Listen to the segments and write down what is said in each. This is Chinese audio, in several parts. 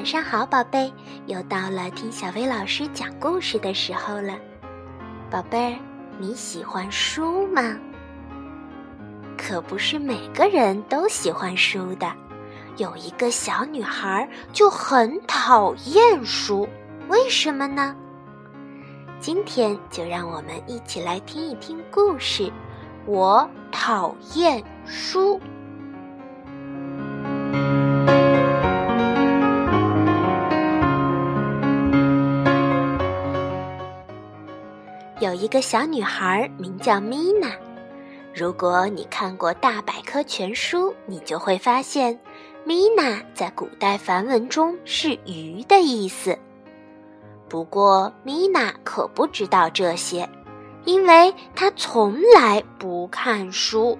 晚上好，宝贝！又到了听小薇老师讲故事的时候了。宝贝儿，你喜欢书吗？可不是每个人都喜欢书的。有一个小女孩就很讨厌书，为什么呢？今天就让我们一起来听一听故事。我讨厌书。一个小女孩名叫米娜。如果你看过大百科全书，你就会发现，米娜在古代梵文中是“鱼”的意思。不过，米娜可不知道这些，因为她从来不看书。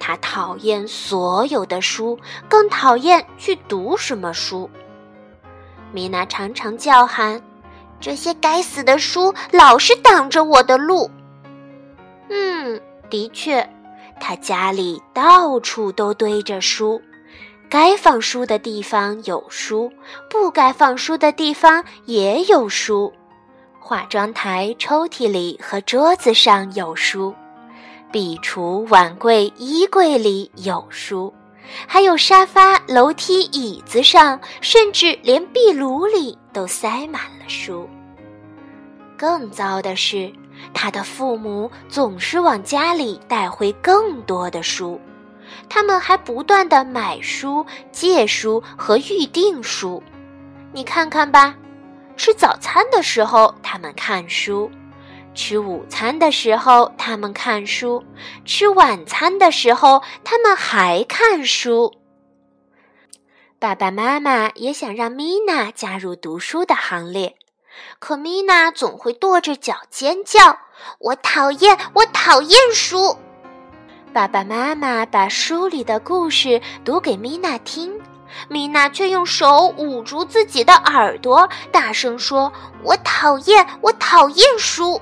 她讨厌所有的书，更讨厌去读什么书。米娜常常叫喊。这些该死的书老是挡着我的路。嗯，的确，他家里到处都堆着书，该放书的地方有书，不该放书的地方也有书。化妆台、抽屉里和桌子上有书，壁橱、碗柜、衣柜里有书，还有沙发、楼梯、椅子上，甚至连壁炉里。都塞满了书。更糟的是，他的父母总是往家里带回更多的书，他们还不断的买书、借书和预订书。你看看吧，吃早餐的时候他们看书，吃午餐的时候他们看书，吃晚餐的时候他们还看书。爸爸妈妈也想让米娜加入读书的行列，可米娜总会跺着脚尖叫：“我讨厌，我讨厌书！”爸爸妈妈把书里的故事读给米娜听，米娜却用手捂住自己的耳朵，大声说：“我讨厌，我讨厌书！”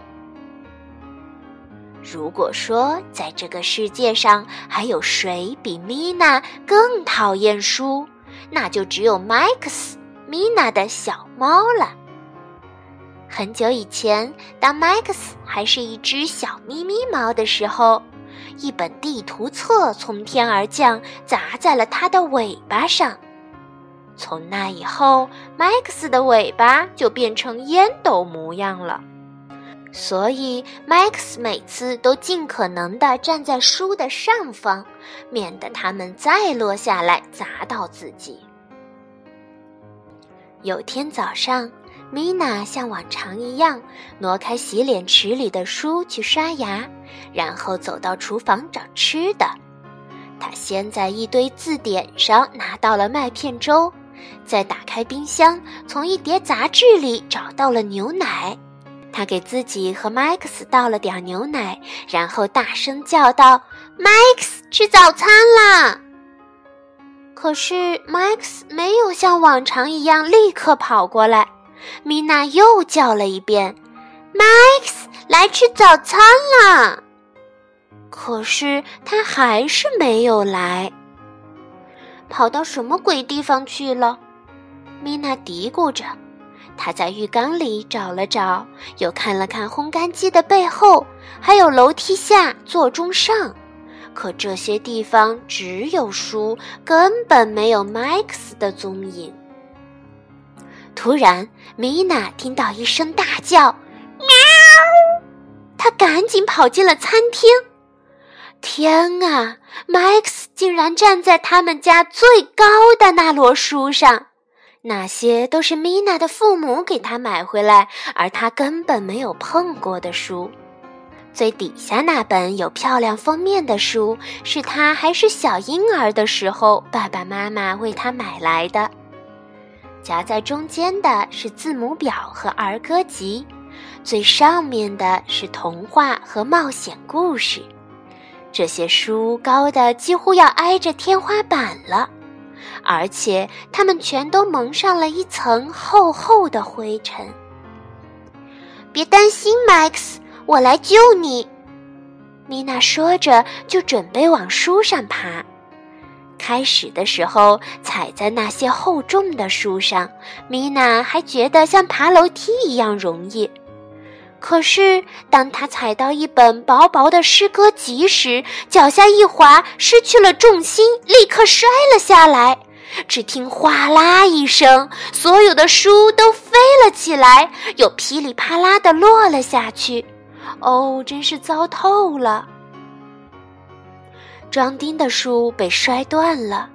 如果说在这个世界上还有谁比米娜更讨厌书，那就只有 Max、米娜的小猫了。很久以前，当 Max 还是一只小咪咪猫的时候，一本地图册从天而降，砸在了它的尾巴上。从那以后，Max 的尾巴就变成烟斗模样了。所以，Max 每次都尽可能地站在书的上方，免得它们再落下来砸到自己。有天早上，米娜像往常一样挪开洗脸池里的书去刷牙，然后走到厨房找吃的。她先在一堆字典上拿到了麦片粥，再打开冰箱，从一叠杂志里找到了牛奶。他给自己和 Max 倒了点牛奶，然后大声叫道：“Max，吃早餐啦！”可是 Max 没有像往常一样立刻跑过来。米娜又叫了一遍：“Max，来吃早餐啦！”可是他还是没有来，跑到什么鬼地方去了？米娜嘀咕着。他在浴缸里找了找，又看了看烘干机的背后，还有楼梯下、座钟上，可这些地方只有书，根本没有 Max 的踪影。突然，米娜听到一声大叫：“喵！”她赶紧跑进了餐厅。天啊，Max 竟然站在他们家最高的那摞书上！那些都是米娜的父母给她买回来，而她根本没有碰过的书。最底下那本有漂亮封面的书，是她还是小婴儿的时候爸爸妈妈为她买来的。夹在中间的是字母表和儿歌集，最上面的是童话和冒险故事。这些书高的几乎要挨着天花板了。而且它们全都蒙上了一层厚厚的灰尘。别担心，Max，我来救你。米娜说着，就准备往书上爬。开始的时候，踩在那些厚重的书上，米娜还觉得像爬楼梯一样容易。可是，当他踩到一本薄薄的诗歌集时，脚下一滑，失去了重心，立刻摔了下来。只听哗啦一声，所有的书都飞了起来，又噼里啪啦的落了下去。哦，真是糟透了！装订的书被摔断了，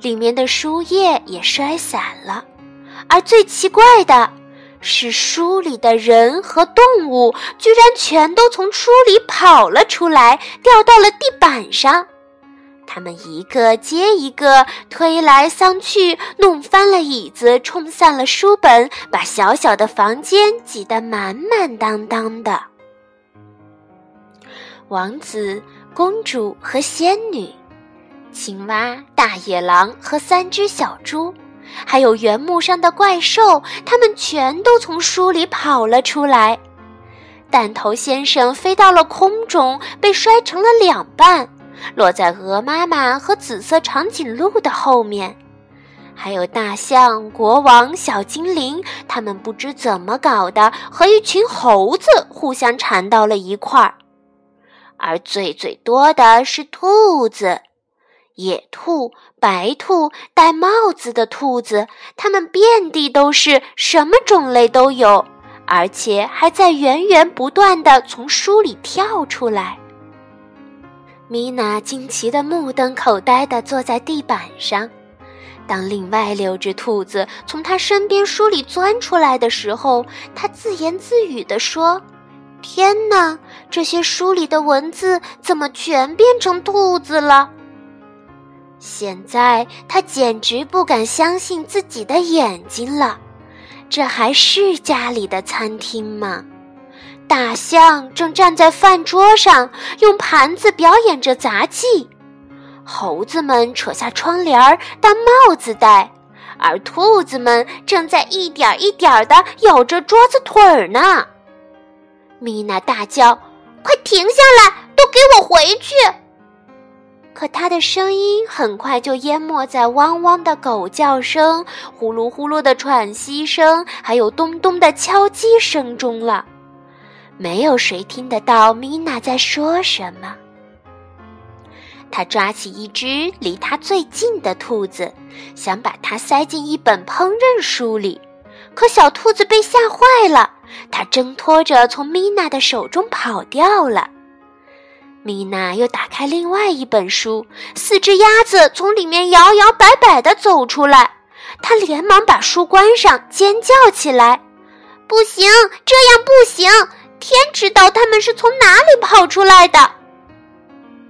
里面的书页也摔散了，而最奇怪的是，书里的人和动物居然全都从书里跑了出来，掉到了地板上。他们一个接一个推来搡去，弄翻了椅子，冲散了书本，把小小的房间挤得满满当当的。王子、公主和仙女，青蛙、大野狼和三只小猪，还有原木上的怪兽，他们全都从书里跑了出来。弹头先生飞到了空中，被摔成了两半。落在鹅妈妈和紫色长颈鹿的后面，还有大象、国王、小精灵，他们不知怎么搞的，和一群猴子互相缠到了一块儿。而最最多的是兔子，野兔、白兔、戴帽子的兔子，它们遍地都是，什么种类都有，而且还在源源不断的从书里跳出来。米娜惊奇的目瞪口呆地坐在地板上。当另外六只兔子从她身边书里钻出来的时候，她自言自语地说：“天哪，这些书里的文字怎么全变成兔子了？”现在他简直不敢相信自己的眼睛了。这还是家里的餐厅吗？大象正站在饭桌上，用盘子表演着杂技。猴子们扯下窗帘儿当帽子戴，而兔子们正在一点一点地咬着桌子腿儿呢。米娜大叫：“快停下来！都给我回去！”可她的声音很快就淹没在汪汪的狗叫声、呼噜呼噜的喘息声，还有咚咚的敲击声中了。没有谁听得到米娜在说什么。他抓起一只离他最近的兔子，想把它塞进一本烹饪书里，可小兔子被吓坏了，它挣脱着从米娜的手中跑掉了。米娜又打开另外一本书，四只鸭子从里面摇摇摆摆地走出来，她连忙把书关上，尖叫起来：“不行，这样不行！”天知道他们是从哪里跑出来的。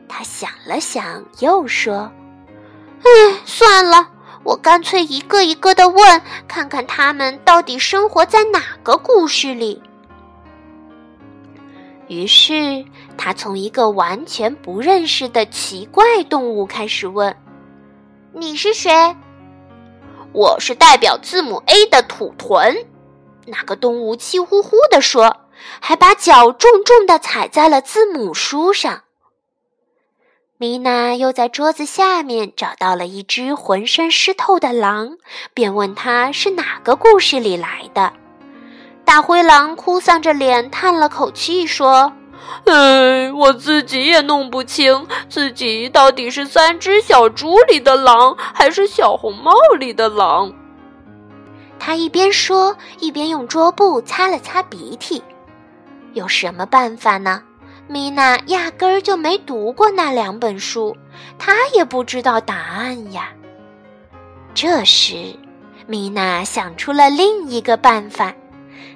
他想了想，又说：“唉，算了，我干脆一个一个的问，看看他们到底生活在哪个故事里。”于是，他从一个完全不认识的奇怪动物开始问：“你是谁？”“我是代表字母 A 的土豚。”那个动物气呼呼地说。还把脚重重地踩在了字母书上。米娜又在桌子下面找到了一只浑身湿透的狼，便问他是哪个故事里来的。大灰狼哭丧着脸，叹了口气说：“哎，我自己也弄不清，自己到底是三只小猪里的狼，还是小红帽里的狼。”他一边说，一边用桌布擦了擦鼻涕。有什么办法呢？米娜压根儿就没读过那两本书，她也不知道答案呀。这时，米娜想出了另一个办法，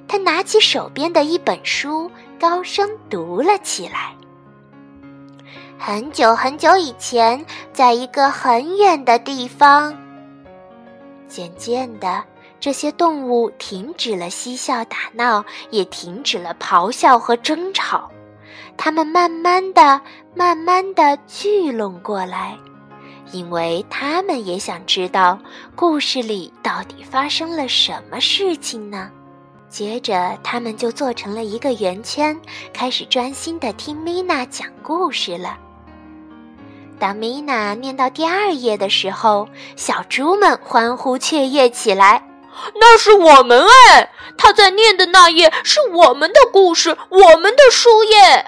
她拿起手边的一本书，高声读了起来。很久很久以前，在一个很远的地方，渐渐的。这些动物停止了嬉笑打闹，也停止了咆哮和争吵。它们慢慢的、慢慢的聚拢过来，因为它们也想知道故事里到底发生了什么事情呢。接着，他们就做成了一个圆圈，开始专心的听米娜讲故事了。当米娜念到第二页的时候，小猪们欢呼雀跃起来。那是我们哎！他在念的那页是我们的故事，我们的书页。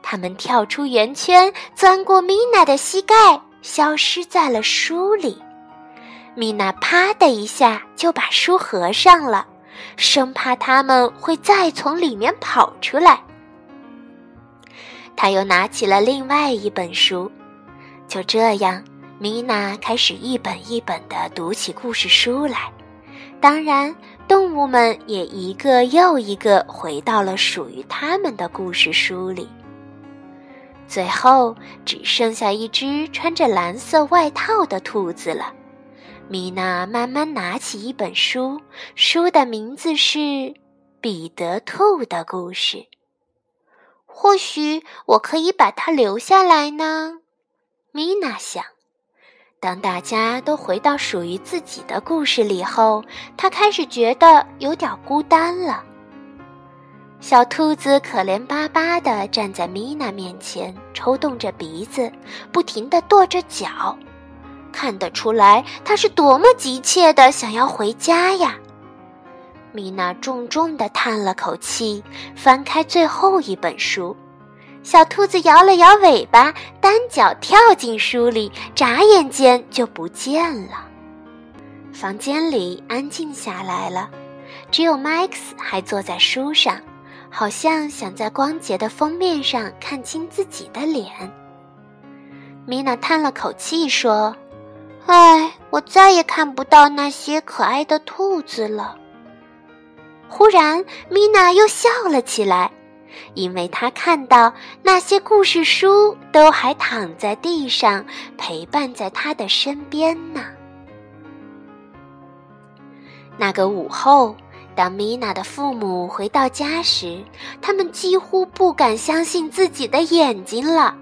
他们跳出圆圈，钻过米娜的膝盖，消失在了书里。米娜啪的一下就把书合上了，生怕他们会再从里面跑出来。他又拿起了另外一本书，就这样，米娜开始一本一本的读起故事书来。当然，动物们也一个又一个回到了属于他们的故事书里。最后，只剩下一只穿着蓝色外套的兔子了。米娜慢慢拿起一本书，书的名字是《彼得兔的故事》。或许我可以把它留下来呢，米娜想。当大家都回到属于自己的故事里后，她开始觉得有点孤单了。小兔子可怜巴巴地站在米娜面前，抽动着鼻子，不停地跺着脚，看得出来它是多么急切地想要回家呀。米娜重重地叹了口气，翻开最后一本书。小兔子摇了摇尾巴，单脚跳进书里，眨眼间就不见了。房间里安静下来了，只有 Max 还坐在书上，好像想在光洁的封面上看清自己的脸。米娜叹了口气说：“唉，我再也看不到那些可爱的兔子了。”忽然，米娜又笑了起来，因为她看到那些故事书都还躺在地上，陪伴在她的身边呢。那个午后，当米娜的父母回到家时，他们几乎不敢相信自己的眼睛了。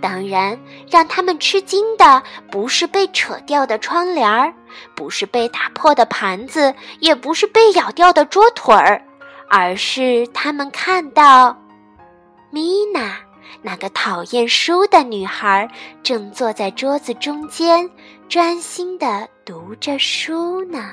当然，让他们吃惊的不是被扯掉的窗帘儿，不是被打破的盘子，也不是被咬掉的桌腿儿，而是他们看到米娜那个讨厌书的女孩正坐在桌子中间，专心的读着书呢。